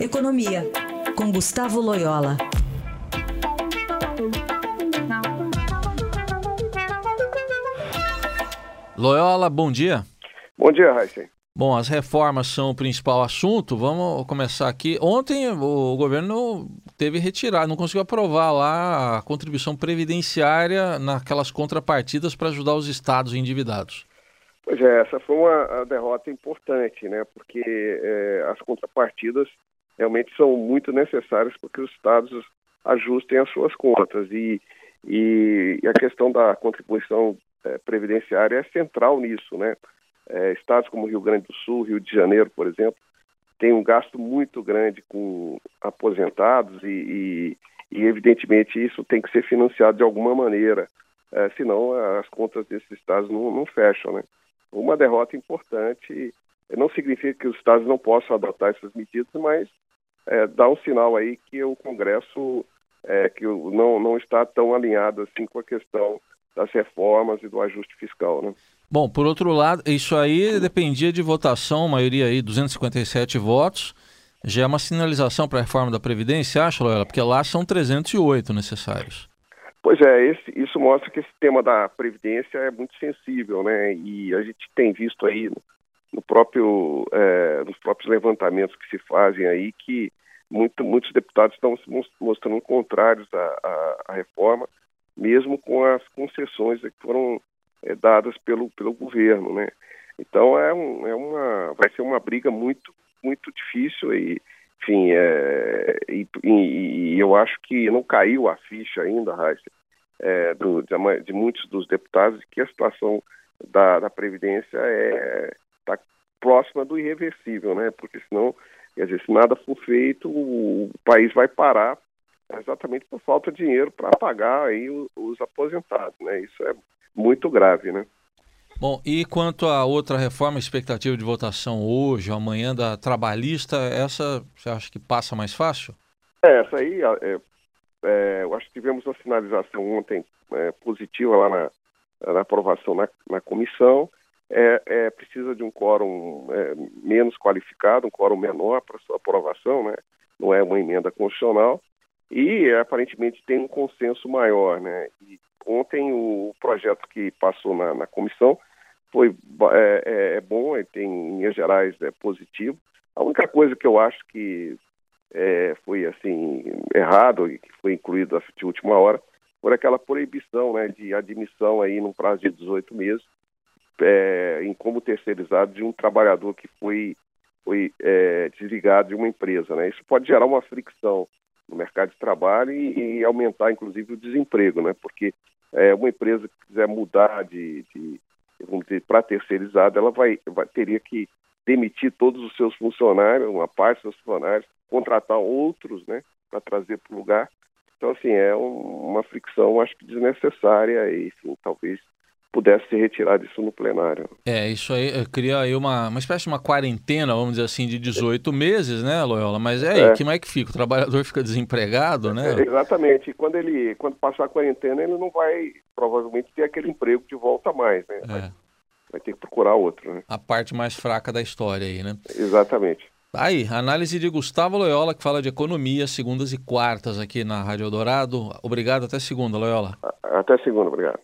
Economia, com Gustavo Loyola. Loyola, bom dia. Bom dia, Raíssa. Bom, as reformas são o principal assunto. Vamos começar aqui. Ontem o governo teve retirado, não conseguiu aprovar lá a contribuição previdenciária naquelas contrapartidas para ajudar os estados endividados. Pois é, essa foi uma derrota importante, né? Porque é, as contrapartidas realmente são muito necessárias para que os estados ajustem as suas contas e, e, a questão da contribuição é, previdenciária é central nisso, né? É, estados como Rio Grande do Sul, Rio de Janeiro, por exemplo, têm um gasto muito grande com aposentados e, e, e evidentemente, isso tem que ser financiado de alguma maneira, é, senão as contas desses estados não, não fecham, né? Uma derrota importante não significa que os estados não possam adotar essas medidas, mas é, dá um sinal aí que o Congresso é, que não, não está tão alinhado assim com a questão das reformas e do ajuste fiscal, né? Bom, por outro lado, isso aí dependia de votação, maioria aí, 257 votos. Já é uma sinalização para a reforma da Previdência, acha, Loela? Porque lá são 308 necessários. Pois é, esse, isso mostra que esse tema da Previdência é muito sensível, né? E a gente tem visto aí no, próprio, é, nos próprios levantamentos que se fazem aí que muito, muitos deputados estão se mostrando contrários à, à, à reforma, mesmo com as concessões que foram é, dadas pelo, pelo governo, né? Então é, um, é uma, vai ser uma briga muito, muito difícil e, enfim, é, e, e, eu acho que não caiu a ficha ainda, Raíssa, é, do, de, de, muitos dos deputados que a situação da, da Previdência é está próxima do irreversível, né? Porque senão, quer dizer, se nada for feito, o, país vai parar exatamente por falta de dinheiro para pagar aí os, os aposentados, né? Isso é muito grave, né? Bom, e quanto à outra reforma, expectativa de votação hoje, amanhã da trabalhista, essa você acha que passa mais fácil? É, essa aí, é, é, eu acho que tivemos uma sinalização ontem é, positiva lá na, na aprovação na, na comissão. É, é, precisa de um quórum é, menos qualificado, um quórum menor para sua aprovação, né? não é uma emenda constitucional, e aparentemente tem um consenso maior. Né? E ontem o projeto que passou na, na comissão foi é, é, é bom, tem em gerais é positivo. A única coisa que eu acho que é, foi assim errado e que foi incluído de última hora foi aquela proibição né, de admissão aí num prazo de 18 meses é, em como terceirizado de um trabalhador que foi, foi é, desligado de uma empresa. Né? Isso pode gerar uma fricção no mercado de trabalho e, e aumentar, inclusive, o desemprego, né? porque é, uma empresa que quiser mudar de, de para terceirizado, ela vai, vai, teria que demitir todos os seus funcionários, uma parte dos funcionários, contratar outros, né, para trazer para o lugar. Então, assim, é um, uma fricção, acho que desnecessária e, enfim, talvez pudesse ser retirado isso no plenário. É, isso aí cria aí uma, uma espécie de uma quarentena, vamos dizer assim, de 18 meses, né, Loyola? Mas é aí, é. como é que fica? O trabalhador fica desempregado, né? É, exatamente. E quando ele, quando passar a quarentena, ele não vai provavelmente ter aquele emprego de volta mais, né? Vai, é. vai ter que procurar outro, né? A parte mais fraca da história aí, né? Exatamente. Aí, análise de Gustavo Loyola, que fala de economia, segundas e quartas aqui na Rádio Eldorado. Obrigado, até segunda, Loyola. Até segunda, obrigado.